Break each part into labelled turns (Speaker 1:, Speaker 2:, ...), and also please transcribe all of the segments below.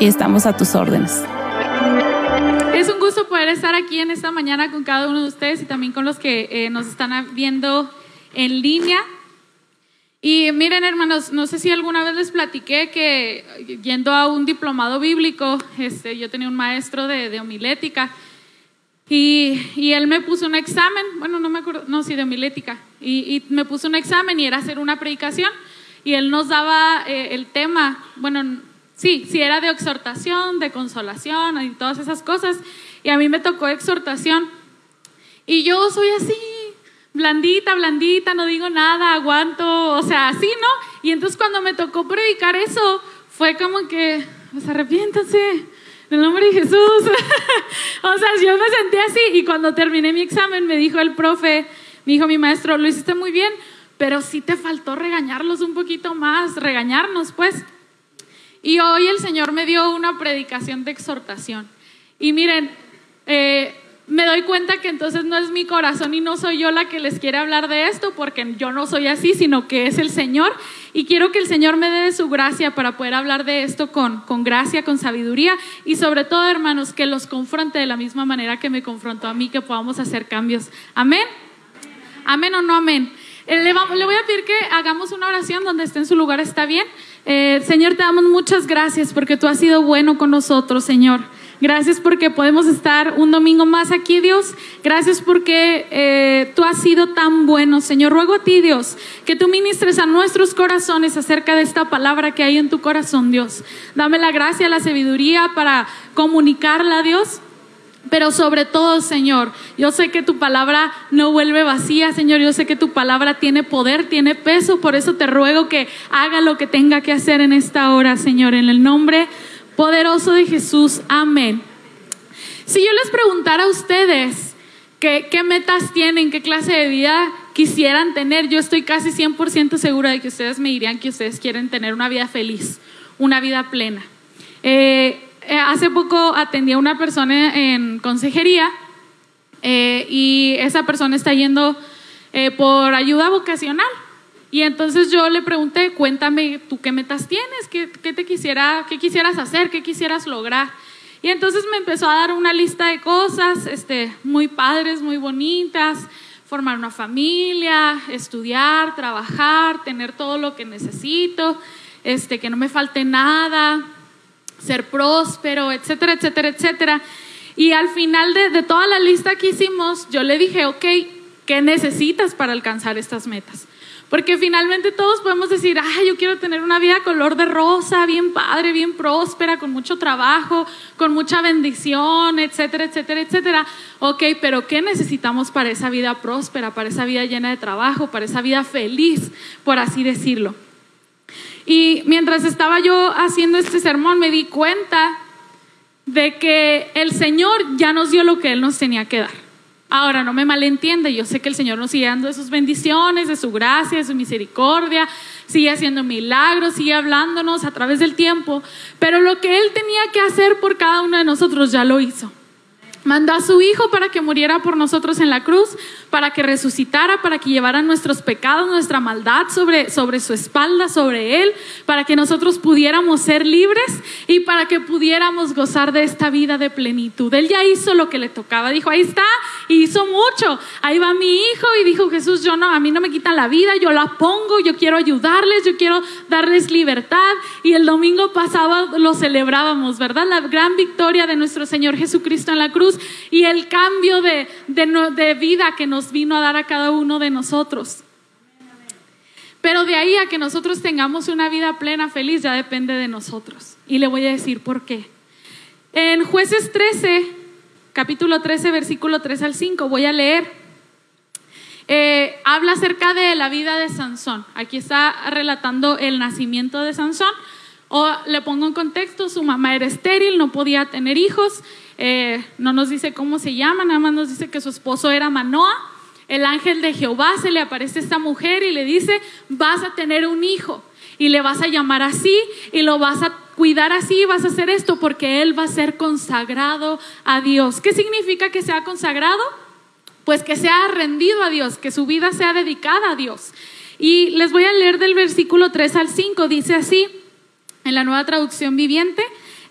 Speaker 1: y estamos a tus órdenes.
Speaker 2: Es un gusto poder estar aquí en esta mañana con cada uno de ustedes y también con los que eh, nos están viendo en línea. Y miren, hermanos, no sé si alguna vez les platiqué que yendo a un diplomado bíblico, este, yo tenía un maestro de, de homilética y, y, él me puso un examen, bueno, no me acuerdo, no, sí, de homilética, y, y me puso un examen y era hacer una predicación y él nos daba eh, el tema, bueno, sí, sí era de exhortación, de consolación y todas esas cosas, y a mí me tocó exhortación. Y yo soy así, blandita, blandita, no digo nada, aguanto, o sea, así, ¿no? Y entonces cuando me tocó predicar eso, fue como que, pues arrepiéntanse, en el nombre de Jesús. o sea, yo me sentí así y cuando terminé mi examen me dijo el profe, me dijo mi maestro, lo hiciste muy bien, pero sí te faltó regañarlos un poquito más, regañarnos pues. Y hoy el Señor me dio una predicación de exhortación. Y miren, eh, me doy cuenta que entonces no es mi corazón y no soy yo la que les quiere hablar de esto, porque yo no soy así, sino que es el Señor. Y quiero que el Señor me dé su gracia para poder hablar de esto con, con gracia, con sabiduría y sobre todo, hermanos, que los confronte de la misma manera que me confrontó a mí, que podamos hacer cambios. Amén. Amén o no amén. Eh, le, voy a pedir que hagamos una oración donde esté en su lugar, ¿está bien? Eh, Señor, te damos muchas gracias porque tú has sido bueno con nosotros, Señor. Gracias porque podemos estar un domingo más aquí, Dios. Gracias porque eh, tú has sido tan bueno, Señor. Ruego a ti, Dios, que tú ministres a nuestros corazones acerca de esta palabra que hay en tu corazón, Dios. Dame la gracia, la sabiduría para comunicarla, Dios. Pero sobre todo, Señor, yo sé que tu palabra no vuelve vacía, Señor. Yo sé que tu palabra tiene poder, tiene peso. Por eso te ruego que haga lo que tenga que hacer en esta hora, Señor. En el nombre poderoso de Jesús. Amén. Si yo les preguntara a ustedes qué, metas tienen, qué clase de vida quisieran tener, yo estoy casi 100% segura de que ustedes me dirían que ustedes quieren tener una vida feliz, una vida plena. Eh, eh, hace poco atendí a una persona en consejería eh, y esa persona está yendo eh, por ayuda vocacional. Y entonces yo le pregunté, cuéntame, ¿tú qué metas tienes? ¿Qué, qué te quisiera, qué quisieras hacer? ¿Qué quisieras lograr? Y entonces me empezó a dar una lista de cosas este, muy padres, muy bonitas, formar una familia, estudiar, trabajar, tener todo lo que necesito, este, que no me falte nada, ser próspero, etcétera, etcétera, etcétera. Y al final de, toda la lista que hicimos, yo le dije, ok, ¿qué necesitas para alcanzar estas metas? Porque finalmente todos podemos decir, ay, yo quiero tener una vida color de rosa, bien padre, bien próspera, con mucho trabajo, con mucha bendición, etcétera, etcétera, etcétera. Ok, pero ¿qué necesitamos para esa vida próspera, para esa vida llena de trabajo, para esa vida feliz, por así decirlo? Y mientras estaba yo haciendo este sermón me di cuenta de que el Señor ya nos dio lo que Él nos tenía que dar. Ahora, no me malentiende, yo sé que el Señor nos sigue dando de sus bendiciones, de su gracia, de su misericordia, sigue haciendo milagros, sigue hablándonos a través del tiempo, pero lo que Él tenía que hacer por cada uno de nosotros ya lo hizo. Mandó a su Hijo para que muriera por nosotros en la cruz, para que resucitara, para que llevara nuestros pecados, nuestra maldad sobre, sobre su espalda, sobre Él, para que nosotros pudiéramos ser libres y para que pudiéramos gozar de esta vida de plenitud. Él ya hizo lo que le tocaba, dijo, ahí está, y hizo mucho. Ahí va mi Hijo y dijo, Jesús, yo no, a mí no me quitan la vida, yo la pongo, yo quiero ayudarles, yo quiero darles libertad. Y el domingo pasado lo celebrábamos, ¿verdad? La gran victoria de nuestro Señor Jesucristo en la cruz y el cambio de, de, vida que nos vino a dar a cada uno de nosotros. Pero de ahí a que nosotros tengamos una vida plena, feliz, ya depende de nosotros. Y le voy a decir por qué. En jueces 13, capítulo 13, versículo 3 al 5, voy a leer. Eh, habla acerca de la vida de Sansón. Aquí está relatando el nacimiento de Sansón. O le pongo en contexto, su mamá era estéril, no podía tener hijos eh, no nos dice cómo se llama, nada más nos dice que su esposo era Manoa. El ángel de Jehová se le aparece a esta mujer y le dice, vas a tener un hijo y le vas a llamar así y lo vas a cuidar así, vas a hacer esto porque él va a ser consagrado a Dios. ¿Qué significa que sea consagrado? Pues que sea rendido a Dios, que su vida sea dedicada a Dios. Y les voy a leer del versículo 3 al 5, dice así, en la nueva traducción viviente,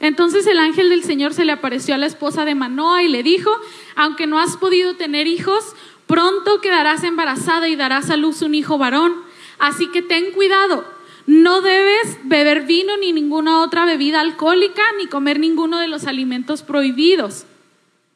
Speaker 2: entonces el ángel del Señor se le apareció a la esposa de Manoa y le dijo, aunque no has podido tener hijos, pronto quedarás embarazada y darás a luz un hijo varón. Así que ten cuidado, no debes beber vino ni ninguna otra bebida alcohólica, ni comer ninguno de los alimentos prohibidos.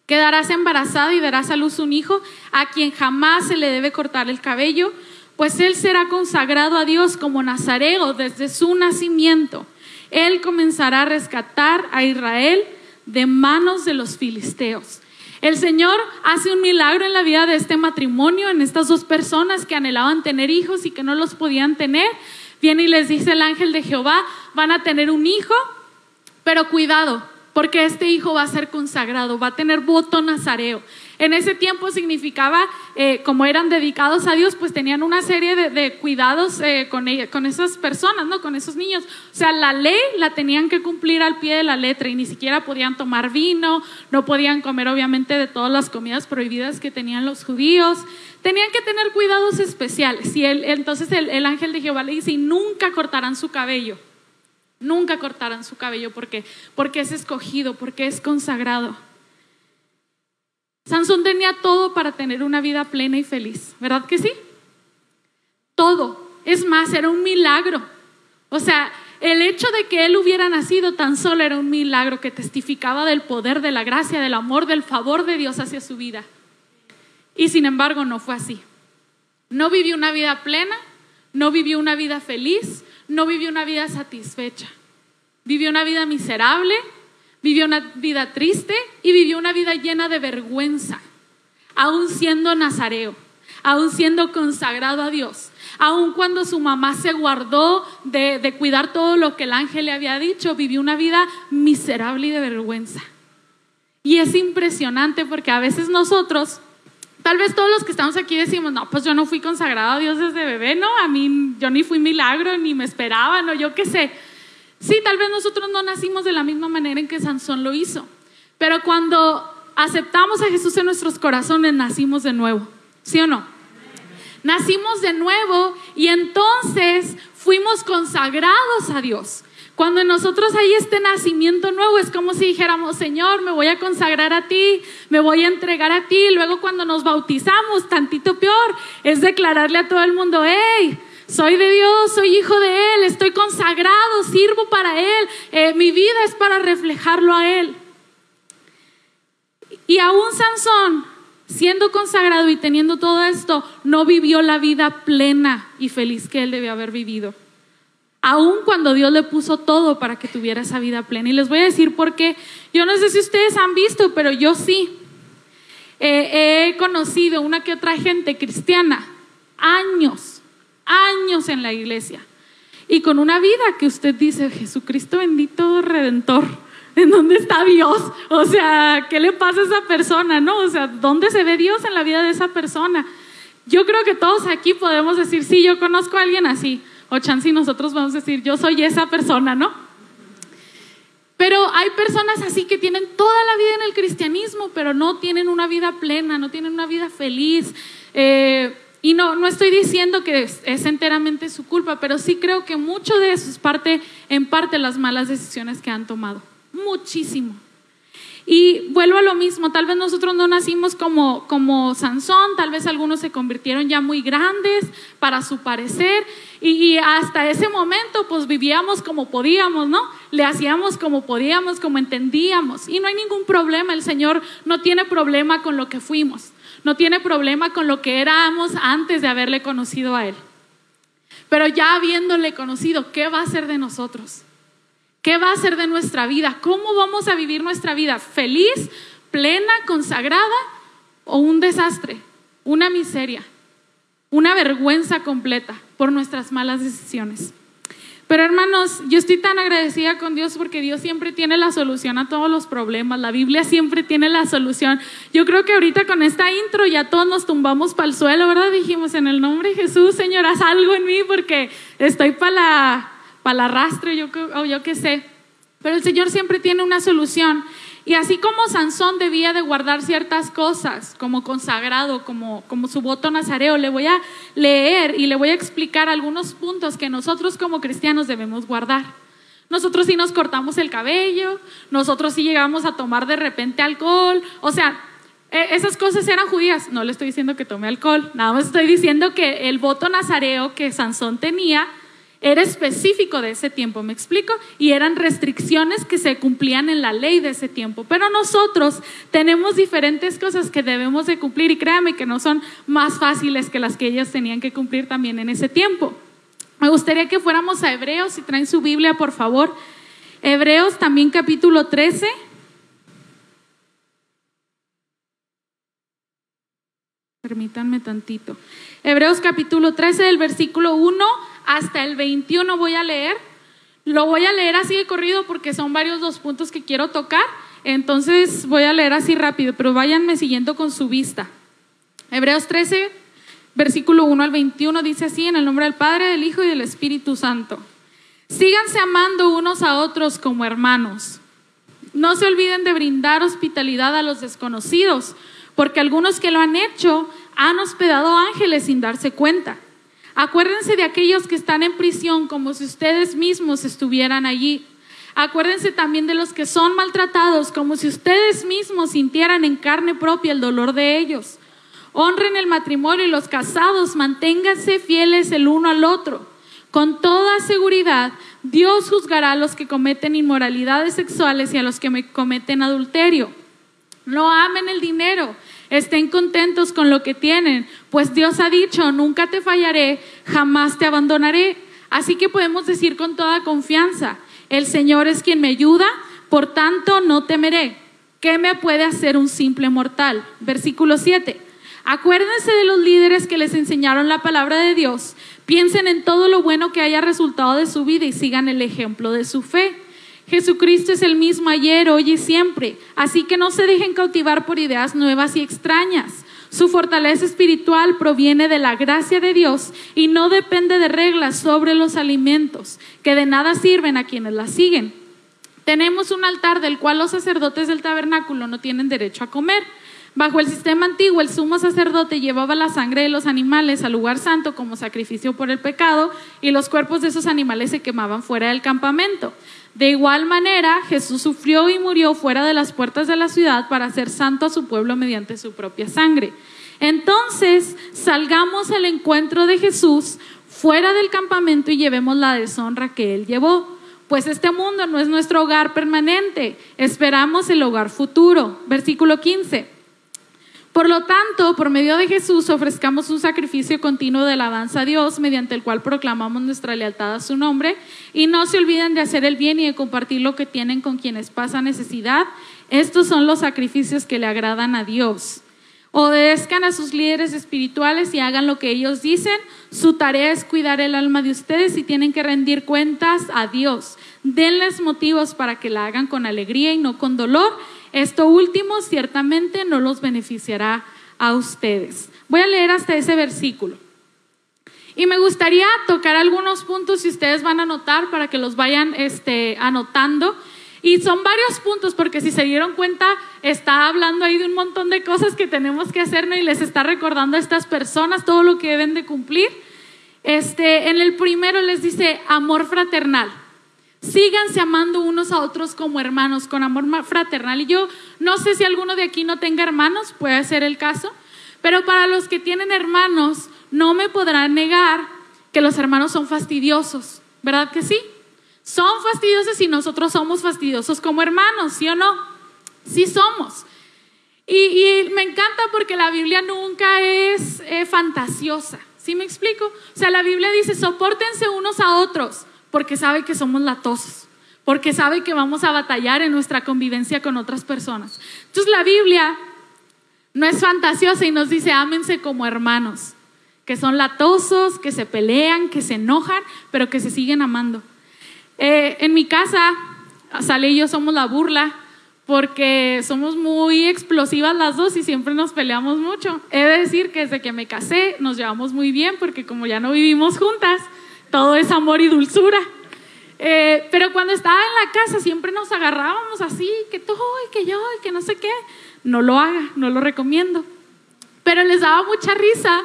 Speaker 2: Quedarás embarazada y darás a luz un hijo a quien jamás se le debe cortar el cabello, pues él será consagrado a Dios como nazareo desde su nacimiento él comenzará a rescatar a Israel de manos de los filisteos. El Señor hace un milagro en la vida de este matrimonio, en estas dos personas que anhelaban tener hijos y que no los podían tener. Viene y les dice el ángel de Jehová, van a tener un hijo, pero cuidado, porque este hijo va a ser consagrado, va a tener voto nazareo. En ese tiempo significaba, eh, como eran dedicados a Dios, pues tenían una serie de, cuidados eh, con, con esas personas, ¿no? Con esos niños. O sea, la ley la tenían que cumplir al pie de la letra y ni siquiera podían tomar vino, no podían comer obviamente de todas las comidas prohibidas que tenían los judíos. Tenían que tener cuidados especiales. Y entonces el, el ángel de Jehová le dice, y nunca cortarán su cabello. Nunca cortarán su cabello porque es escogido, porque es consagrado. Sansón tenía todo para tener una vida plena y feliz, ¿verdad que sí? Todo. Es más, era un milagro. O sea, el hecho de que él hubiera nacido tan solo era un milagro que testificaba del poder, de la gracia, del amor, del favor de Dios hacia su vida. Y sin embargo no fue así. No vivió una vida plena, no vivió una vida feliz, no vivió una vida satisfecha. Vivió una vida miserable, vivió una vida triste y vivió una vida llena de vergüenza, aún siendo nazareo, aún siendo consagrado a Dios, aún cuando su mamá se guardó de, de cuidar todo lo que el ángel le había dicho, vivió una vida miserable y de vergüenza. Y es impresionante porque a veces nosotros Tal vez todos los que estamos aquí decimos, no, pues yo no fui consagrado a Dios desde bebé, no, a mí yo ni fui milagro, ni me esperaban, o yo qué sé. Sí, tal vez nosotros no nacimos de la misma manera en que Sansón lo hizo, pero cuando aceptamos a Jesús en nuestros corazones, nacimos de nuevo, ¿sí o no? Nacimos de nuevo y entonces fuimos consagrados a Dios. Cuando nosotros hay este nacimiento nuevo, es como si dijéramos, Señor, me voy a consagrar a ti, me voy a entregar a ti. Luego cuando nos bautizamos, tantito peor, es declararle a todo el mundo, hey, soy de Dios, soy hijo de Él, estoy consagrado, sirvo para Él, eh, mi vida es para reflejarlo a Él. Y aún Sansón, siendo consagrado y teniendo todo esto, no vivió la vida plena y feliz que él debe haber vivido. Aún cuando Dios le puso todo para que tuviera esa vida plena. Y les voy a decir por qué. Yo no sé si ustedes han visto, pero yo sí. Eh, he conocido una que otra gente cristiana, años, años en la iglesia y con una vida que usted dice, Jesucristo bendito redentor, ¿en dónde está Dios? O sea, ¿qué le pasa a esa persona? ¿No? O sea, ¿dónde se ve Dios en la vida de esa persona? Yo creo que todos aquí podemos decir, sí, yo conozco a alguien así, o chance nosotros vamos a decir, yo soy esa persona, ¿no? Pero hay personas así que tienen toda la vida en el cristianismo, pero no tienen una vida plena, no tienen una vida feliz. Eh, y no, no estoy diciendo que es, es, enteramente su culpa, pero sí creo que mucho de eso es parte, en parte, las malas decisiones que han tomado. Muchísimo. Y vuelvo a lo mismo, tal vez nosotros no nacimos como, como Sansón, tal vez algunos se convirtieron ya muy grandes para su parecer y, y, hasta ese momento pues vivíamos como podíamos, ¿no? Le hacíamos como podíamos, como entendíamos y no hay ningún problema, el Señor no tiene problema con lo que fuimos, no tiene problema con lo que éramos antes de haberle conocido a Él. Pero ya habiéndole conocido, ¿qué va a hacer de nosotros? ¿Qué va a ser de nuestra vida? ¿Cómo vamos a vivir nuestra vida? ¿Feliz, plena, consagrada o un desastre, una miseria, una vergüenza completa por nuestras malas decisiones? Pero hermanos, yo estoy tan agradecida con Dios porque Dios siempre tiene la solución a todos los problemas. La Biblia siempre tiene la solución. Yo creo que ahorita con esta intro ya todos nos tumbamos para el suelo, ¿verdad? Dijimos en el nombre de Jesús, Señor, haz algo en mí porque estoy para la para el arrastre, yo, o yo qué sé. Pero el Señor siempre tiene una solución. Y así como Sansón debía de guardar ciertas cosas, como consagrado, como, como su voto nazareo, le voy a leer y le voy a explicar algunos puntos que nosotros como cristianos debemos guardar. Nosotros sí nos cortamos el cabello, nosotros sí llegamos a tomar de repente alcohol, o sea, e, esas cosas eran judías. No le estoy diciendo que tome alcohol, nada más estoy diciendo que el voto nazareo que Sansón tenía era específico de ese tiempo, ¿me explico? Y eran restricciones que se cumplían en la ley de ese tiempo. Pero nosotros tenemos diferentes cosas que debemos de cumplir y créame que no son más fáciles que las que ellas tenían que cumplir también en ese tiempo. Me gustaría que fuéramos a Hebreos, si traen su Biblia, por favor. Hebreos también capítulo 13. Permítanme tantito. Hebreos capítulo 13 del versículo 1 hasta el 21 voy a leer. Lo voy a leer así de corrido porque son varios dos puntos que quiero tocar. Entonces voy a leer así rápido, pero váyanme siguiendo con su vista. Hebreos 13, versículo 1 al 21 dice así, en el nombre del Padre, del Hijo y del Espíritu Santo. Síganse amando unos a otros como hermanos. No se olviden de brindar hospitalidad a los desconocidos porque algunos que lo han hecho han hospedado ángeles sin darse cuenta. Acuérdense de aquellos que están en prisión como si ustedes mismos estuvieran allí. Acuérdense también de los que son maltratados como si ustedes mismos sintieran en carne propia el dolor de ellos. Honren el matrimonio y los casados, manténganse fieles el uno al otro. Con toda seguridad, Dios juzgará a los que cometen inmoralidades sexuales y a los que cometen adulterio. No amen el dinero, estén contentos con lo que tienen, pues Dios ha dicho, nunca te fallaré, jamás te abandonaré. Así que podemos decir con toda confianza, el Señor es quien me ayuda, por tanto no temeré. ¿Qué me puede hacer un simple mortal? Versículo 7. Acuérdense de los líderes que les enseñaron la palabra de Dios. Piensen en todo lo bueno que haya resultado de su vida y sigan el ejemplo de su fe. Jesucristo es el mismo ayer, hoy y siempre. Así que no se dejen cautivar por ideas nuevas y extrañas. Su fortaleza espiritual proviene de la gracia de Dios y no depende de reglas sobre los alimentos, que de nada sirven a quienes las siguen. Tenemos un altar del cual los sacerdotes del tabernáculo no tienen derecho a comer. Bajo el sistema antiguo, el sumo sacerdote llevaba la sangre de los animales al lugar santo como sacrificio por el pecado y los cuerpos de esos animales se quemaban fuera del campamento. De igual manera, Jesús sufrió y murió fuera de las puertas de la ciudad para hacer santo a su pueblo mediante su propia sangre. Entonces, salgamos al encuentro de Jesús fuera del campamento y llevemos la deshonra que Él llevó. Pues este mundo no es nuestro hogar permanente, esperamos el hogar futuro. Versículo 15. Por lo tanto, por medio de Jesús ofrezcamos un sacrificio continuo de alabanza a Dios, mediante el cual proclamamos nuestra lealtad a su nombre, y no se olviden de hacer el bien y de compartir lo que tienen con quienes pasan necesidad. Estos son los sacrificios que le agradan a Dios. Obedezcan a sus líderes espirituales y hagan lo que ellos dicen. Su tarea es cuidar el alma de ustedes y tienen que rendir cuentas a Dios. Denles motivos para que la hagan con alegría y no con dolor esto último ciertamente no los beneficiará a ustedes. Voy a leer hasta ese versículo. Y me gustaría tocar algunos puntos si ustedes van a anotar para que los vayan este, anotando. Y son varios puntos, porque si se dieron cuenta, está hablando ahí de un montón de cosas que tenemos que hacer y les está recordando a estas personas todo lo que deben de cumplir. Este, en el primero les dice amor fraternal. Síganse amando unos a otros como hermanos, con amor fraternal. Y yo no sé si alguno de aquí no tenga hermanos, puede ser el caso, pero para los que tienen hermanos, no me podrán negar que los hermanos son fastidiosos, ¿verdad que sí? Son fastidiosos y nosotros somos fastidiosos como hermanos, ¿sí o no? Sí somos. Y, me encanta porque la Biblia nunca es eh, fantasiosa. ¿Sí me explico? O sea, la Biblia dice, soportense unos a otros porque sabe que somos latosos, porque sabe que vamos a batallar en nuestra convivencia con otras personas. Entonces la Biblia no es fantasiosa y nos dice, ámense como hermanos, que son latosos, que se pelean, que se enojan, pero que se siguen amando. Eh, en mi casa, Sale y yo somos la burla porque somos muy explosivas las dos y siempre nos peleamos mucho. He de decir que desde que me casé nos llevamos muy bien porque como ya no vivimos juntas, todo es amor y dulzura. Eh, pero cuando estaba en la casa siempre nos agarrábamos así, que tú y que yo y que no sé qué. No lo haga, no lo recomiendo. Pero les daba mucha risa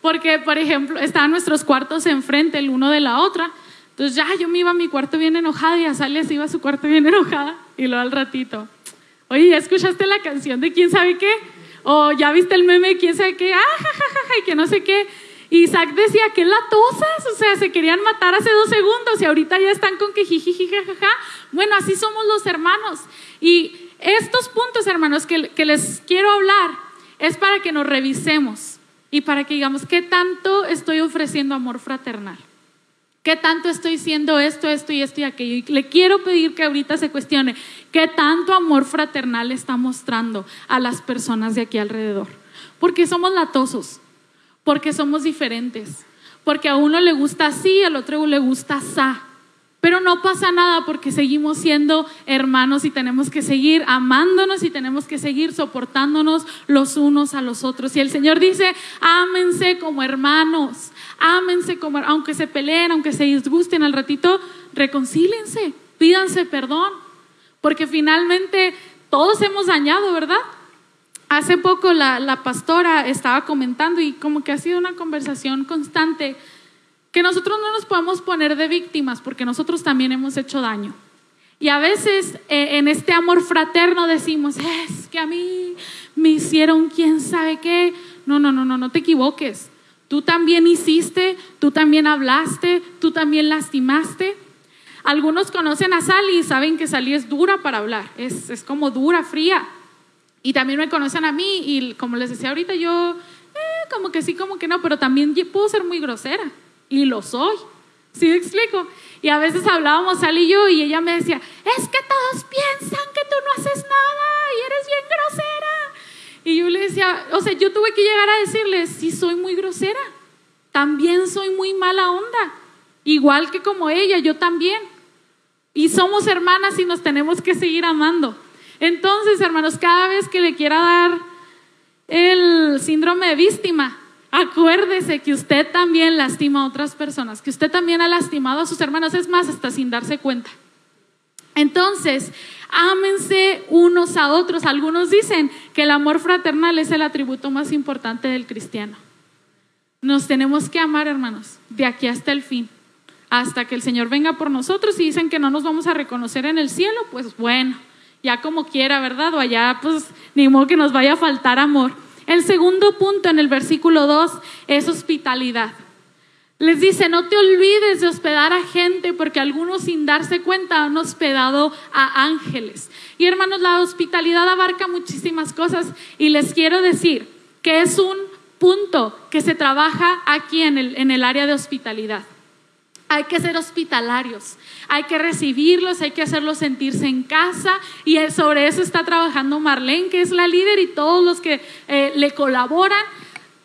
Speaker 2: porque, por ejemplo, estaban nuestros cuartos enfrente el uno de la otra entonces ya yo me iba a mi cuarto bien enojada y a Sally se iba a su cuarto bien enojada y luego al ratito, oye, ¿ya escuchaste la canción de quién sabe qué? O ya viste el meme de quién sabe qué, ah, y que no sé qué. Isaac decía, qué latosas, o sea, se querían matar hace dos segundos y ahorita ya están con que jiji, jajaja. Bueno, así somos los hermanos. Y estos puntos, hermanos, que, que les quiero hablar es para que nos revisemos y para que digamos, ¿qué tanto estoy ofreciendo amor fraternal? ¿Qué tanto estoy siendo esto, esto y esto y aquello? Y le quiero pedir que ahorita se cuestione qué tanto amor fraternal está mostrando a las personas de aquí alrededor. Porque somos latosos, porque somos diferentes, porque a uno le gusta así, al otro le gusta sa. Pero no pasa nada porque seguimos siendo hermanos y tenemos que seguir amándonos y tenemos que seguir soportándonos los unos a los otros. Y el Señor dice, ámense como hermanos, ámense como, aunque se peleen, aunque se disgusten al ratito, reconcílense, pídanse perdón, porque finalmente todos hemos dañado, ¿verdad? Hace poco la, pastora estaba comentando y como que ha sido una conversación constante que nosotros no nos podemos poner de víctimas porque nosotros también hemos hecho daño. Y a veces eh, en este amor fraterno decimos, es que a mí me hicieron quién sabe qué. No, no, no, no, no te equivoques. Tú también hiciste, tú también hablaste, tú también lastimaste. Algunos conocen a Sally y saben que Sally es dura para hablar, es, es como dura, fría. Y también me conocen a mí y como les decía ahorita, yo eh, como que sí, como que no, pero también puedo ser muy grosera y lo soy. ¿Sí me explico? Y a veces hablábamos Sal y yo y ella me decía, es que todos piensan que tú no haces nada y eres bien grosera. Y yo le decía, o sea, yo tuve que llegar a decirle, sí soy muy grosera, también soy muy mala onda, igual que como ella, yo también. Y somos hermanas y nos tenemos que seguir amando. Entonces, hermanos, cada vez que le quiera dar el síndrome de víctima, Acuérdese que usted también lastima a otras personas, que usted también ha lastimado a sus hermanos, es más, hasta sin darse cuenta. Entonces, ámense unos a otros. Algunos dicen que el amor fraternal es el atributo más importante del cristiano. Nos tenemos que amar, hermanos, de aquí hasta el fin, hasta que el Señor venga por nosotros y dicen que no nos vamos a reconocer en el cielo, pues bueno, ya como quiera, ¿verdad? O allá, pues ni modo que nos vaya a faltar amor. El segundo punto en el versículo 2 es hospitalidad. Les dice, no te olvides de hospedar a gente porque algunos sin darse cuenta han hospedado a ángeles. Y hermanos, la hospitalidad abarca muchísimas cosas y les quiero decir que es un punto que se trabaja aquí en el, en el área de hospitalidad. Hay que ser hospitalarios, hay que recibirlos, hay que hacerlos sentirse en casa y sobre eso está trabajando Marlene, que es la líder y todos los que eh, le colaboran,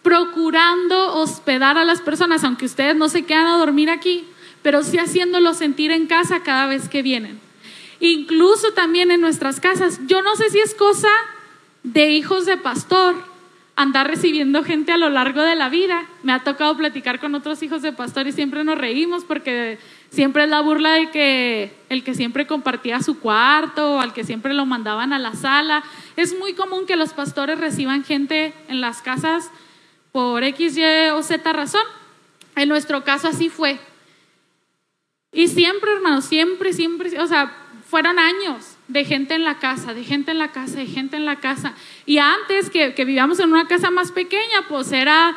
Speaker 2: procurando hospedar a las personas, aunque ustedes no se quedan a dormir aquí, pero sí haciéndolos sentir en casa cada vez que vienen. Incluso también en nuestras casas. Yo no sé si es cosa de hijos de pastor, andar recibiendo gente a lo largo de la vida. Me ha tocado platicar con otros hijos de pastor y siempre nos reímos porque siempre es la burla de que el que siempre compartía su cuarto, al que siempre lo mandaban a la sala. Es muy común que los pastores reciban gente en las casas por X, Y o Z razón. En nuestro caso así fue. Y siempre, hermanos, siempre, siempre, o sea, fueron años de gente en la casa, de gente en la casa, de gente en la casa. Y antes que, vivíamos en una casa más pequeña, pues era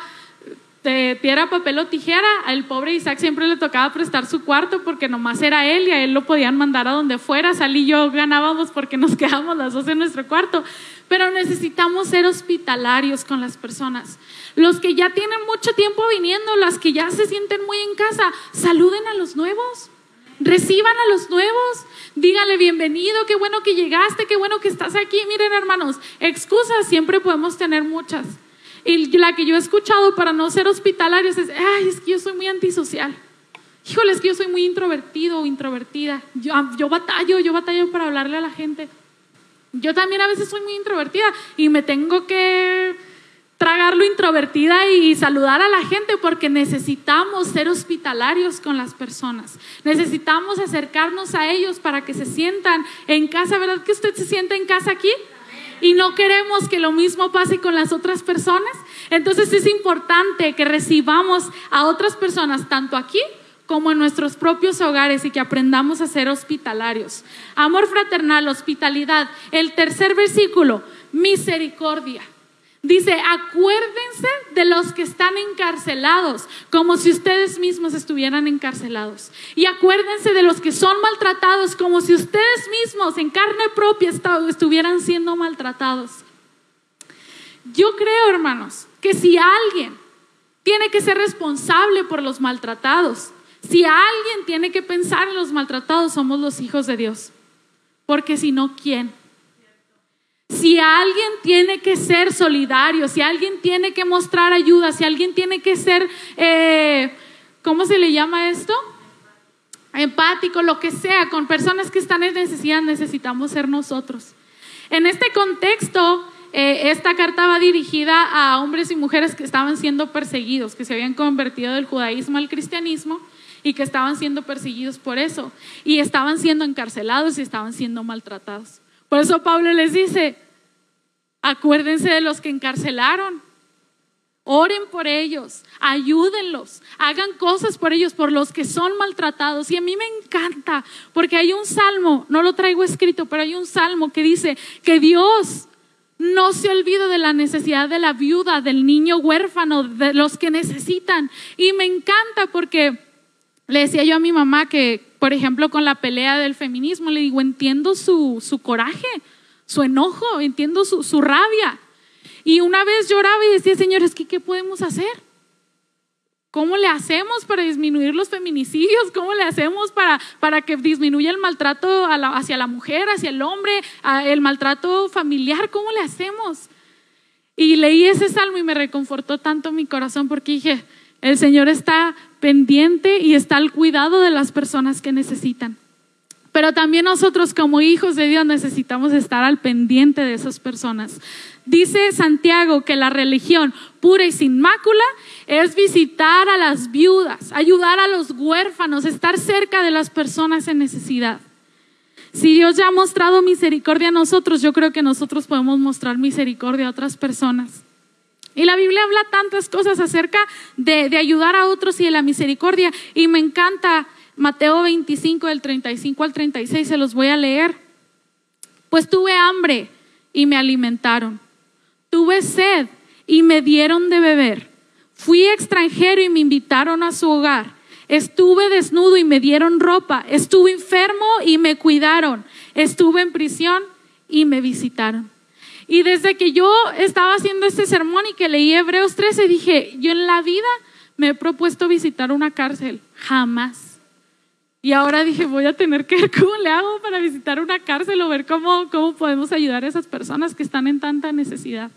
Speaker 2: de papel o tijera. Al pobre Isaac siempre le tocaba prestar su cuarto porque nomás era él y a él lo podían mandar a donde fuera. Salí y yo ganábamos porque nos quedábamos las dos en nuestro cuarto. Pero necesitamos ser hospitalarios con las personas. Los que ya tienen mucho tiempo viniendo, las que ya se sienten muy en casa, saluden a los nuevos. Reciban a los nuevos, díganle bienvenido, qué bueno que llegaste, qué bueno que estás aquí. Miren hermanos, excusas siempre podemos tener muchas. Y la que yo he escuchado para no ser hospitalarios es, ay, es que yo soy muy antisocial. Híjole, es que yo soy muy introvertido o introvertida. Yo, yo batallo, yo batallo para hablarle a la gente. Yo también a veces soy muy introvertida y me tengo que tragar lo introvertida y saludar a la gente porque necesitamos ser hospitalarios con las personas. Necesitamos acercarnos a ellos para que se sientan en casa. ¿Verdad que usted se siente en casa aquí? Y no queremos que lo mismo pase con las otras personas. Entonces es importante que recibamos a otras personas tanto aquí como en nuestros propios hogares y que aprendamos a ser hospitalarios. Amor fraternal, hospitalidad. El tercer versículo, misericordia. Dice, acuérdense de los que están encarcelados, como si ustedes mismos estuvieran encarcelados. Y acuérdense de los que son maltratados, como si ustedes mismos en carne propia estuvieran siendo maltratados. Yo creo, hermanos, que si alguien tiene que ser responsable por los maltratados, si alguien tiene que pensar en los maltratados, somos los hijos de Dios. Porque si no, ¿quién? Si alguien tiene que ser solidario, si alguien tiene que mostrar ayuda, si alguien tiene que ser, eh, ¿cómo se le llama esto? Empático, lo que sea, con personas que están en necesidad, necesitamos ser nosotros. En este contexto, eh, esta carta va dirigida a hombres y mujeres que estaban siendo perseguidos, que se habían convertido del judaísmo al cristianismo y que estaban siendo perseguidos por eso, y estaban siendo encarcelados y estaban siendo maltratados. Por eso Pablo les dice, acuérdense de los que encarcelaron. Oren por ellos, ayúdenlos, hagan cosas por ellos, por los que son maltratados. Y a mí me encanta, porque hay un salmo, no lo traigo escrito, pero hay un salmo que dice que Dios no se olvida de la necesidad de la viuda, del niño huérfano, de los que necesitan. Y me encanta porque le decía yo a mi mamá que, por ejemplo, con la pelea del feminismo, le digo, entiendo su, su coraje, su enojo, entiendo su, su, rabia. Y una vez lloraba y decía, señores, ¿qué, ¿qué podemos hacer? ¿Cómo le hacemos para disminuir los feminicidios? ¿Cómo le hacemos para, para que disminuya el maltrato hacia la mujer, hacia el hombre, el maltrato familiar? ¿Cómo le hacemos? Y leí ese salmo y me reconfortó tanto mi corazón porque dije, el Señor está pendiente y está al cuidado de las personas que necesitan. Pero también nosotros como hijos de Dios necesitamos estar al pendiente de esas personas. Dice Santiago que la religión pura y sin mácula es visitar a las viudas, ayudar a los huérfanos, estar cerca de las personas en necesidad. Si Dios ya ha mostrado misericordia a nosotros, yo creo que nosotros podemos mostrar misericordia a otras personas. Y la Biblia habla tantas cosas acerca de, ayudar a otros y de la misericordia. Y me encanta Mateo 25 del 35 al 36, se los voy a leer. Pues tuve hambre y me alimentaron. Tuve sed y me dieron de beber. Fui extranjero y me invitaron a su hogar. Estuve desnudo y me dieron ropa. Estuve enfermo y me cuidaron. Estuve en prisión y me visitaron. Y desde que yo estaba haciendo este sermón y que leí Hebreos 13, dije, yo en la vida me he propuesto visitar una cárcel, jamás. Y ahora dije, voy a tener que ver cómo le hago para visitar una cárcel o ver cómo, cómo podemos ayudar a esas personas que están en tanta necesidad.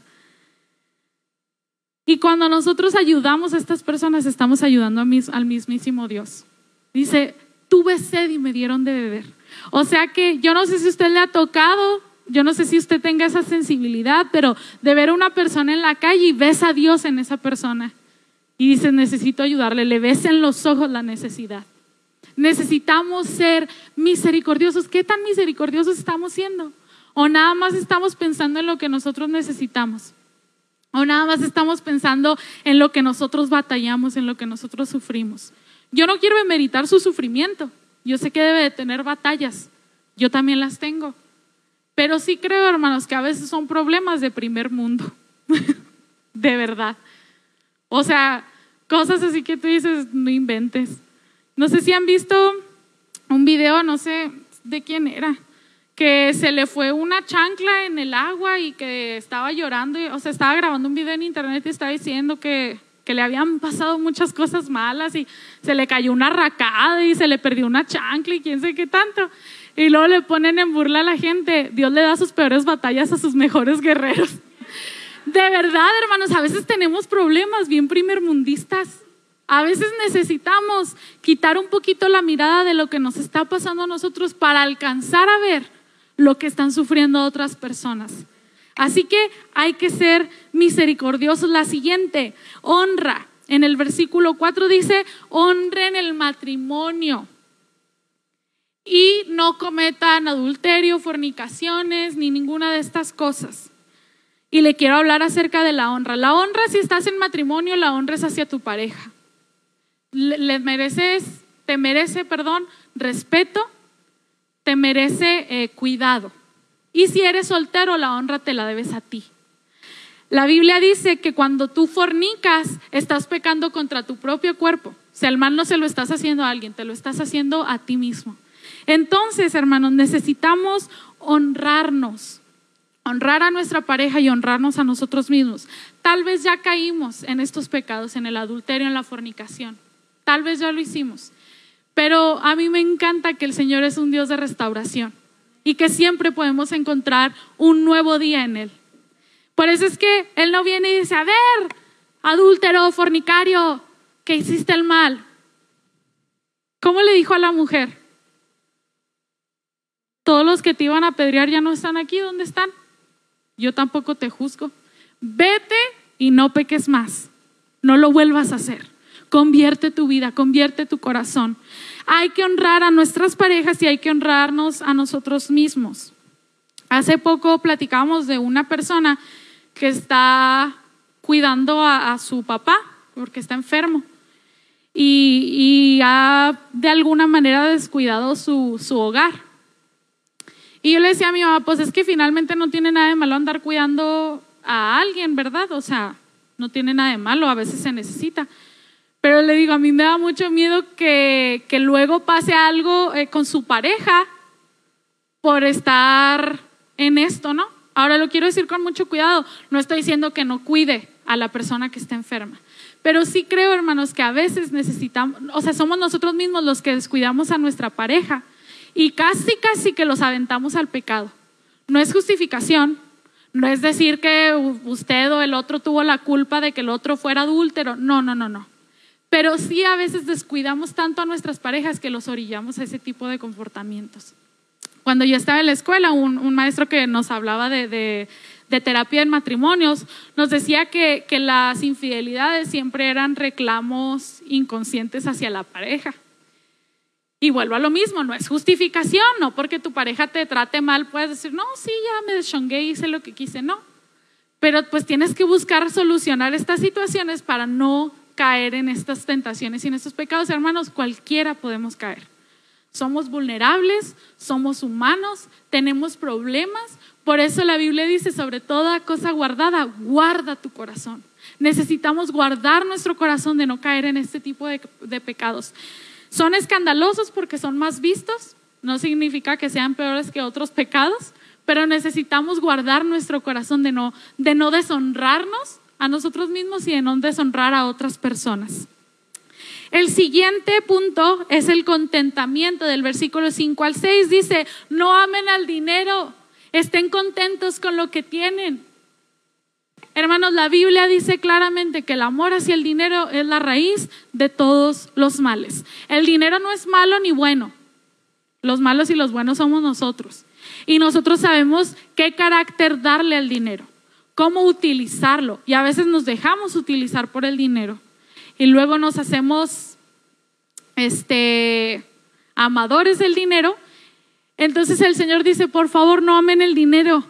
Speaker 2: Y cuando nosotros ayudamos a estas personas, estamos ayudando al mismísimo Dios. Dice, tuve sed y me dieron de beber. O sea que yo no sé si usted le ha tocado yo no sé si usted tenga esa sensibilidad, pero de ver a una persona en la calle y ves a Dios en esa persona y dices, necesito ayudarle, le ves en los ojos la necesidad. Necesitamos ser misericordiosos. ¿Qué tan misericordiosos estamos siendo? ¿O nada más estamos pensando en lo que nosotros necesitamos? ¿O nada más estamos pensando en lo que nosotros batallamos, en lo que nosotros sufrimos? Yo no quiero emeritar su sufrimiento. Yo sé que debe de tener batallas. Yo también las tengo. Pero sí creo, hermanos, que a veces son problemas de primer mundo. de verdad. O sea, cosas así que tú dices, no inventes. No sé si han visto un video, no sé de quién era, que se le fue una chancla en el agua y que estaba llorando, o sea, estaba grabando un video en internet y estaba diciendo que, que le habían pasado muchas cosas malas y se le cayó una racada y se le perdió una chancla y quién sé qué tanto. Y luego le ponen en burla a la gente, Dios le da sus peores batallas a sus mejores guerreros. De verdad, hermanos, a veces tenemos problemas bien primermundistas. A veces necesitamos quitar un poquito la mirada de lo que nos está pasando a nosotros para alcanzar a ver lo que están sufriendo otras personas. Así que hay que ser misericordiosos. La siguiente, honra. En el versículo 4 dice, honren el matrimonio y no cometan adulterio, fornicaciones, ni ninguna de estas cosas. Y le quiero hablar acerca de la honra. La honra, si estás en matrimonio, la honra es hacia tu pareja le, mereces, te merece, perdón, respeto, te merece eh, cuidado. Y si eres soltero, la honra te la debes a ti. La Biblia dice que cuando tú fornicas, estás pecando contra tu propio cuerpo. O sea, el mal no se lo estás haciendo a alguien, te lo estás haciendo a ti mismo. Entonces, hermanos, necesitamos honrarnos, honrar a nuestra pareja y honrarnos a nosotros mismos. Tal vez ya caímos en estos pecados, en el adulterio, en la fornicación. Tal vez ya lo hicimos. Pero a mí me encanta que el Señor es un Dios de restauración y que siempre podemos encontrar un nuevo día en Él. Por eso es que Él no viene y dice, a ver, adúltero, fornicario, que hiciste el mal. ¿Cómo le dijo a la mujer? Todos los que te iban a apedrear ya no están aquí, ¿dónde están? Yo tampoco te juzgo. Vete y no peques más. No lo vuelvas a hacer. Convierte tu vida, convierte tu corazón. Hay que honrar a nuestras parejas y hay que honrarnos a nosotros mismos. Hace poco platicamos de una persona que está cuidando a, su papá porque está enfermo y, ha de alguna manera descuidado su, su hogar. Y yo le decía a mi mamá, pues es que finalmente no tiene nada de malo andar cuidando a alguien, ¿verdad? O sea, no tiene nada de malo, a veces se necesita. Pero le digo, a mí me da mucho miedo que, que luego pase algo eh, con su pareja por estar en esto, ¿no? Ahora lo quiero decir con mucho cuidado. No estoy diciendo que no cuide a la persona que está enferma. Pero sí creo, hermanos, que a veces necesitamos, o sea, somos nosotros mismos los que descuidamos a nuestra pareja y casi, casi que los aventamos al pecado. No es justificación, no es decir que usted o el otro tuvo la culpa de que el otro fuera adúltero. No, no, no, no. Pero sí a veces descuidamos tanto a nuestras parejas que los orillamos a ese tipo de comportamientos. Cuando yo estaba en la escuela, un, maestro que nos hablaba de, terapia en matrimonios nos decía que, que las infidelidades siempre eran reclamos inconscientes hacia la pareja. Y vuelvo a lo mismo, no es justificación, no porque tu pareja te trate mal puedes decir, no, sí, ya me deschongué, hice lo que quise, no. Pero pues tienes que buscar solucionar estas situaciones para no caer en estas tentaciones y en estos pecados. Hermanos, cualquiera podemos caer. Somos vulnerables, somos humanos, tenemos problemas. Por eso la Biblia dice, sobre toda cosa guardada, guarda tu corazón. Necesitamos guardar nuestro corazón de no caer en este tipo de, de pecados. Son escandalosos porque son más vistos, no significa que sean peores que otros pecados, pero necesitamos guardar nuestro corazón de no, de no deshonrarnos a nosotros mismos y en no deshonrar a otras personas. El siguiente punto es el contentamiento del versículo 5 al 6. Dice, no amen al dinero, estén contentos con lo que tienen. Hermanos, la Biblia dice claramente que el amor hacia el dinero es la raíz de todos los males. El dinero no es malo ni bueno. Los malos y los buenos somos nosotros. Y nosotros sabemos qué carácter darle al dinero, cómo utilizarlo. Y a veces nos dejamos utilizar por el dinero. Y luego nos hacemos este, amadores del dinero. Entonces el Señor dice, por favor, no amen el dinero.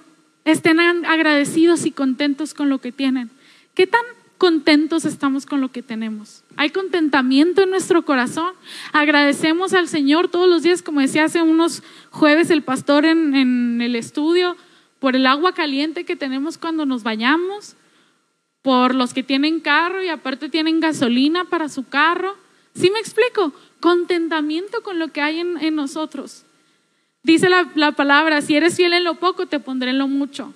Speaker 2: Estén agradecidos y contentos con lo que tienen. ¿Qué tan contentos estamos con lo que tenemos? Hay contentamiento en nuestro corazón. Agradecemos al Señor todos los días, como decía hace unos jueves el pastor en, el estudio, por el agua caliente que tenemos cuando nos bañamos, por los que tienen carro y aparte tienen gasolina para su carro. ¿Sí me explico? Contentamiento con lo que hay en, nosotros. Dice la, la palabra, si eres fiel en lo poco, te pondré en lo mucho.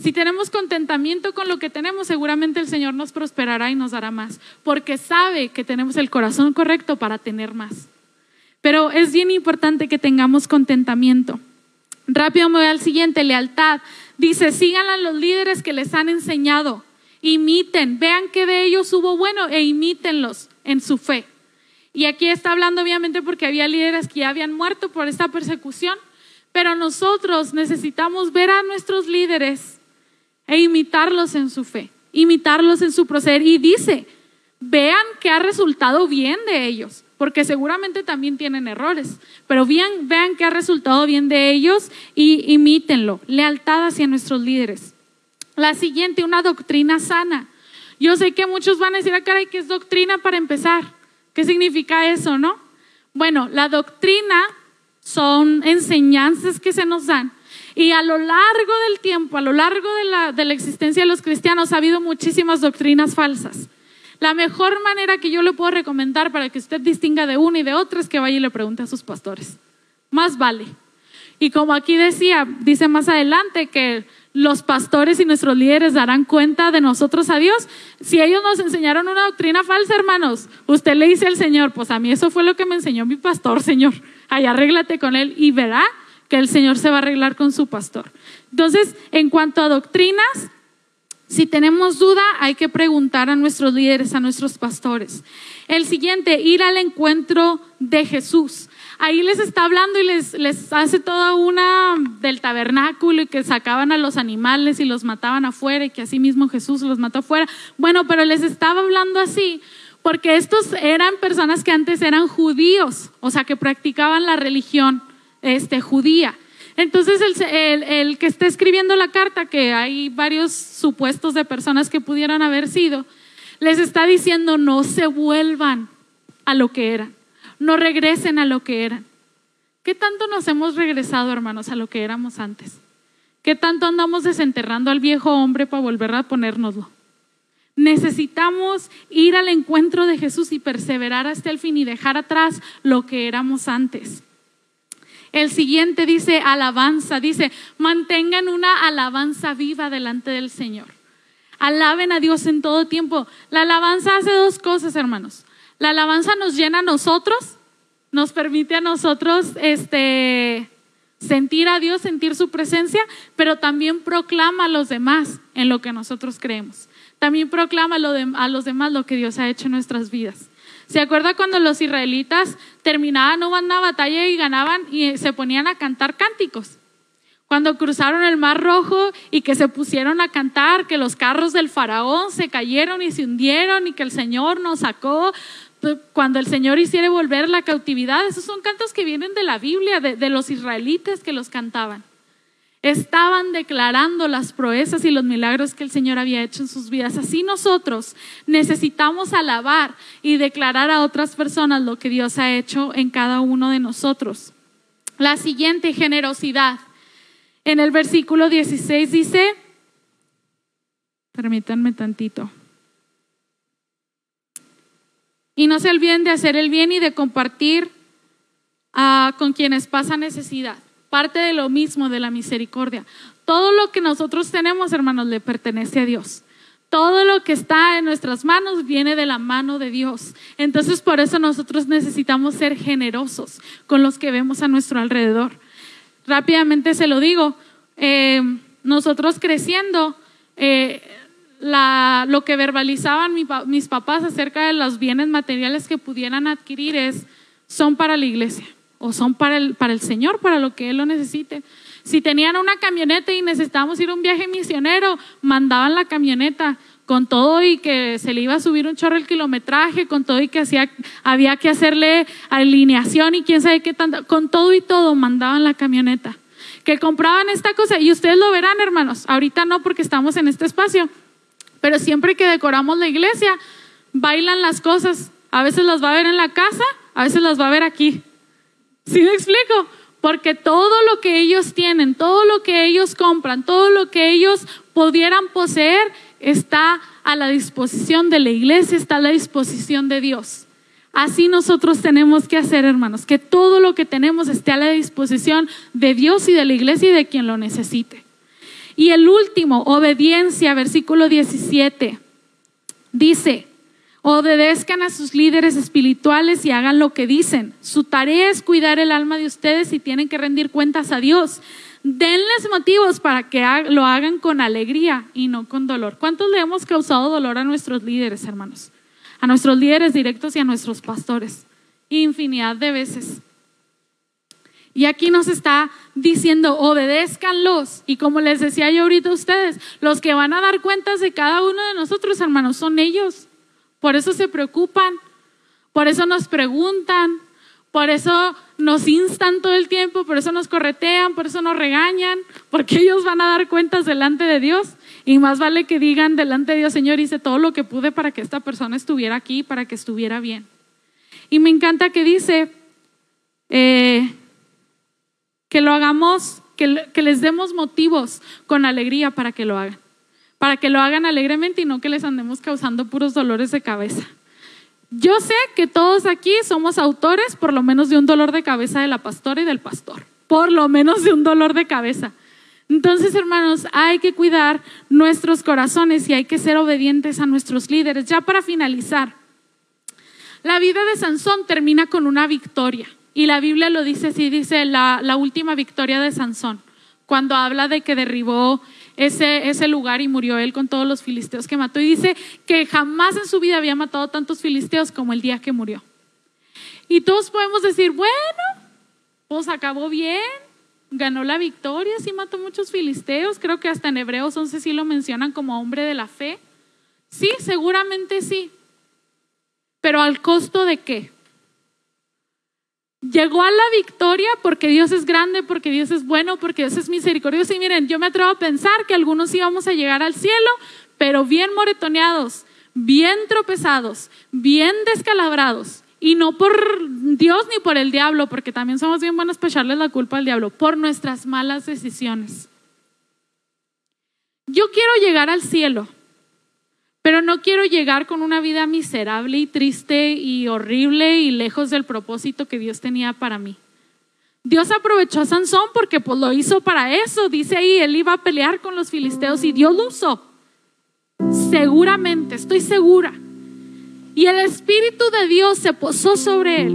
Speaker 2: Si tenemos contentamiento con lo que tenemos, seguramente el Señor nos prosperará y nos dará más, porque sabe que tenemos el corazón correcto para tener más. Pero es bien importante que tengamos contentamiento. Rápido me voy al siguiente, lealtad. Dice, sigan a los líderes que les han enseñado, imiten, vean que de ellos hubo bueno e imítenlos en su fe. Y aquí está hablando obviamente porque había líderes que ya habían muerto por esta persecución, pero nosotros necesitamos ver a nuestros líderes e imitarlos en su fe, imitarlos en su proceder. Y dice, vean que ha resultado bien de ellos, porque seguramente también tienen errores, pero vean, vean que ha resultado bien de ellos y imítenlo. Lealtad hacia nuestros líderes. La siguiente, una doctrina sana. Yo sé que muchos van a decir, ah, caray, ¿qué es doctrina para empezar? ¿Qué significa eso, no? Bueno, la doctrina son enseñanzas que se nos dan y a lo largo del tiempo, a lo largo de la, existencia de los cristianos, ha habido muchísimas doctrinas falsas. La mejor manera que yo le puedo recomendar para que usted distinga de una y de otra es que vaya y le pregunte a sus pastores. Más vale. Y como aquí decía, dice más adelante que los pastores y nuestros líderes darán cuenta de nosotros a Dios. Si ellos nos enseñaron una doctrina falsa, hermanos, usted le dice al Señor, pues a mí eso fue lo que me enseñó mi pastor, Señor. Ahí arréglate con él y verá que el Señor se va a arreglar con su pastor. Entonces, en cuanto a doctrinas, si tenemos duda, hay que preguntar a nuestros líderes, a nuestros pastores. El siguiente, ir al encuentro de Jesús. Ahí les está hablando y les, les hace toda una del tabernáculo y que sacaban a los animales y los mataban afuera y que así mismo Jesús los mató afuera. Bueno, pero les estaba hablando así porque estos eran personas que antes eran judíos, o sea, que practicaban la religión este, judía. Entonces el, el, que está escribiendo la carta, que hay varios supuestos de personas que pudieran haber sido, les está diciendo no se vuelvan a lo que eran, no regresen a lo que eran. ¿Qué tanto nos hemos regresado, hermanos, a lo que éramos antes? ¿Qué tanto andamos desenterrando al viejo hombre para volver a ponérnoslo? Necesitamos ir al encuentro de Jesús y perseverar hasta el fin y dejar atrás lo que éramos antes. El siguiente dice alabanza, dice, mantengan una alabanza viva delante del Señor. Alaben a Dios en todo tiempo. La alabanza hace dos cosas, hermanos. La alabanza nos llena a nosotros, nos permite a nosotros este, sentir a Dios, sentir su presencia, pero también proclama a los demás en lo que nosotros creemos. También proclama a los demás lo que Dios ha hecho en nuestras vidas. ¿Se acuerda cuando los israelitas terminaban una batalla y ganaban y se ponían a cantar cánticos? Cuando cruzaron el Mar Rojo y que se pusieron a cantar, que los carros del faraón se cayeron y se hundieron y que el Señor nos sacó, cuando el Señor hiciera volver la cautividad, esos son cantos que vienen de la Biblia, de, de los israelitas que los cantaban. Estaban declarando las proezas y los milagros que el Señor había hecho en sus vidas. Así nosotros necesitamos alabar y declarar a otras personas lo que Dios ha hecho en cada uno de nosotros. La siguiente, generosidad. En el versículo 16 dice, permítanme tantito. Y no se olviden de hacer el bien y de compartir ah, con quienes pasan necesidad parte de lo mismo de la misericordia. Todo lo que nosotros tenemos, hermanos, le pertenece a Dios. Todo lo que está en nuestras manos viene de la mano de Dios. Entonces por eso nosotros necesitamos ser generosos con los que vemos a nuestro alrededor. Rápidamente se lo digo, eh, nosotros creciendo, eh, lo que verbalizaban mis papás acerca de los bienes materiales que pudieran adquirir es, son para la iglesia o son para el, para el Señor, para lo que Él lo necesite. Si tenían una camioneta y necesitábamos ir a un viaje misionero, mandaban la camioneta con todo y que se le iba a subir un chorro el kilometraje, con todo y que hacía, había que hacerle alineación y quién sabe qué tanto, con todo y todo mandaban la camioneta. Que compraban esta cosa y ustedes lo verán, hermanos. Ahorita no porque estamos en este espacio, pero siempre que decoramos la iglesia, bailan las cosas. A veces las va a ver en la casa, a veces las va a ver aquí. ¿Sí me explico? Porque todo lo que ellos tienen, todo lo que ellos compran, todo lo que ellos pudieran poseer, está a la disposición de la iglesia, está a la disposición de Dios. Así nosotros tenemos que hacer, hermanos, que todo lo que tenemos esté a la disposición de Dios y de la iglesia y de quien lo necesite. Y el último, obediencia, versículo 17, dice, obedezcan a sus líderes espirituales y hagan lo que dicen. Su tarea es cuidar el alma de ustedes y tienen que rendir cuentas a Dios. Denles motivos para que lo hagan con alegría y no con dolor. ¿Cuántos le hemos causado dolor a nuestros líderes, hermanos? A nuestros líderes directos y a nuestros pastores. Infinidad de veces. Y aquí nos está diciendo, obedézcanlos. Y como les decía yo ahorita a ustedes, los que van a dar cuentas de cada uno de nosotros, hermanos, son ellos. Por eso se preocupan, por eso nos preguntan, por eso nos instan todo el tiempo, por eso nos corretean, por eso nos regañan, porque ellos van a dar cuentas delante de Dios. Y más vale que digan delante de Dios, Señor, hice todo lo que pude para que esta persona estuviera aquí, para que estuviera bien. Y me encanta que dice eh, que lo hagamos, que, que les demos motivos con alegría para que lo hagan. Para que lo hagan alegremente y no que les andemos causando puros dolores de cabeza. Yo sé que todos aquí somos autores por lo menos de un dolor de cabeza de la pastora y del pastor, por lo menos de un dolor de cabeza. Entonces, hermanos, hay que cuidar nuestros corazones y hay que ser obedientes a nuestros líderes. Ya para finalizar, la vida de Sansón termina con una victoria. Y la Biblia lo dice así, dice la, la última victoria de Sansón, cuando habla de que derribó ese, ese lugar y murió él con todos los filisteos que mató. Y dice que jamás en su vida había matado tantos filisteos como el día que murió. Y todos podemos decir, bueno, pues acabó bien, ganó la victoria, sí mató muchos filisteos, creo que hasta en Hebreos 11 sí lo mencionan como hombre de la fe. Sí, seguramente sí. Pero al costo de qué? Llegó a la victoria porque Dios es grande, porque Dios es bueno, porque Dios es misericordioso. Y miren, yo me atrevo a pensar que algunos íbamos a llegar al cielo, pero bien moretoneados, bien tropezados, bien descalabrados. Y no por Dios ni por el diablo, porque también somos bien buenos para echarles la culpa al diablo, por nuestras malas decisiones. Yo quiero llegar al cielo, pero no quiero llegar con una vida miserable y triste y horrible y lejos del propósito que Dios tenía para mí. Dios aprovechó a Sansón porque pues lo hizo para eso. Dice ahí, él iba a pelear con los filisteos y Dios lo usó. Seguramente, estoy segura. Y el Espíritu de Dios se posó sobre él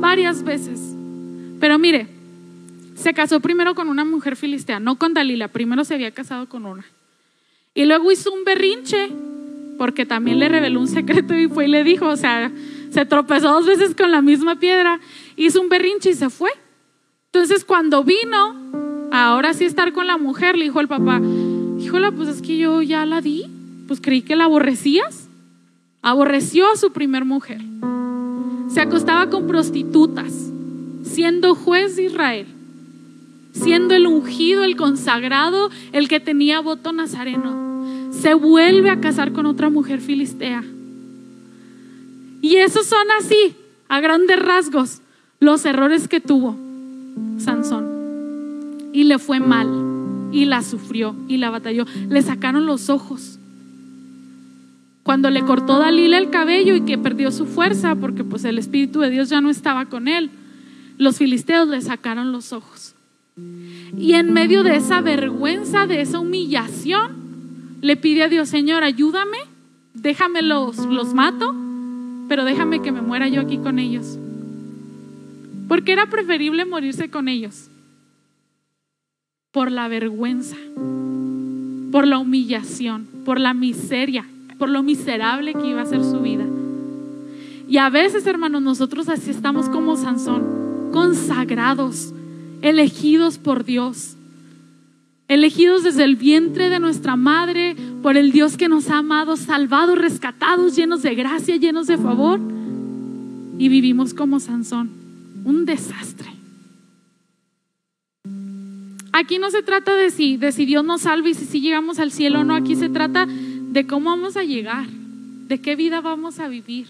Speaker 2: varias veces. Pero mire, se casó primero con una mujer filistea, no con Dalila, primero se había casado con una. Y luego hizo un berrinche porque también le reveló un secreto y fue y le dijo, o sea, se tropezó dos veces con la misma piedra, hizo un berrinche y se fue. Entonces cuando vino, ahora sí estar con la mujer, le dijo el papá, híjola, pues es que yo ya la di, pues creí que la aborrecías. Aborreció a su primer mujer. Se acostaba con prostitutas, siendo juez de Israel, siendo el ungido, el consagrado, el que tenía voto nazareno se vuelve a casar con otra mujer filistea. Y esos son así, a grandes rasgos, los errores que tuvo Sansón. Y le fue mal, y la sufrió, y la batalló. Le sacaron los ojos. Cuando le cortó Dalila el cabello y que perdió su fuerza, porque pues el Espíritu de Dios ya no estaba con él, los filisteos le sacaron los ojos. Y en medio de esa vergüenza, de esa humillación, le pide a Dios, Señor, ayúdame, déjame los, los mato, pero déjame que me muera yo aquí con ellos. Porque era preferible morirse con ellos. Por la vergüenza, por la humillación, por la miseria, por lo miserable que iba a ser su vida. Y a veces, hermanos, nosotros así estamos como Sansón consagrados, elegidos por Dios, elegidos desde el vientre de nuestra madre por el Dios que nos ha amado, salvados, rescatados, llenos de gracia, llenos de favor. Y vivimos como Sansón, un desastre. Aquí no se trata de si, de si Dios nos salva y si, si llegamos al cielo o no, aquí se trata de cómo vamos a llegar, de qué vida vamos a vivir,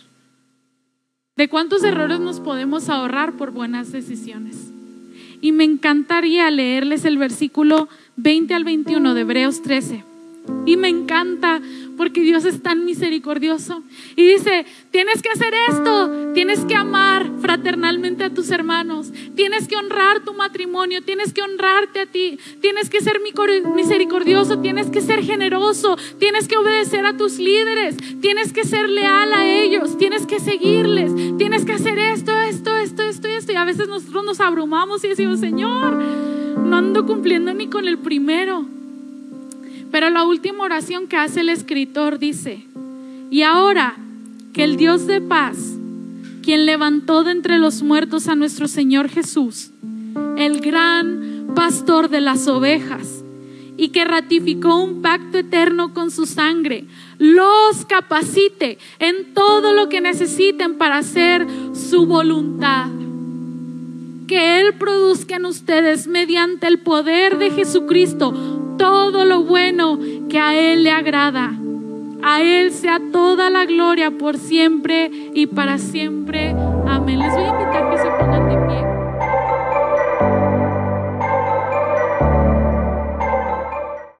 Speaker 2: de cuántos errores nos podemos ahorrar por buenas decisiones. Y me encantaría leerles el versículo 20 al 21 de Hebreos 13. Y me encanta porque Dios es tan misericordioso. Y dice, tienes que hacer esto, tienes que amar fraternalmente a tus hermanos, tienes que honrar tu matrimonio, tienes que honrarte a ti, tienes que ser misericordioso, tienes que ser generoso, tienes que obedecer a tus líderes, tienes que ser leal a ellos, tienes que seguirles, tienes que hacer esto, Y a veces nosotros nos abrumamos y decimos, Señor, no ando cumpliendo ni con el primero. Pero la última oración que hace el escritor dice, y ahora que el Dios de paz, quien levantó de entre los muertos a nuestro Señor Jesús, el gran pastor de las ovejas, y que ratificó un pacto eterno con su sangre, los capacite en todo lo que necesiten para hacer su voluntad. Que Él produzca en ustedes mediante el poder de Jesucristo todo lo bueno que a Él le agrada. A Él sea toda la gloria por siempre y para siempre. Amén. Les voy a invitar que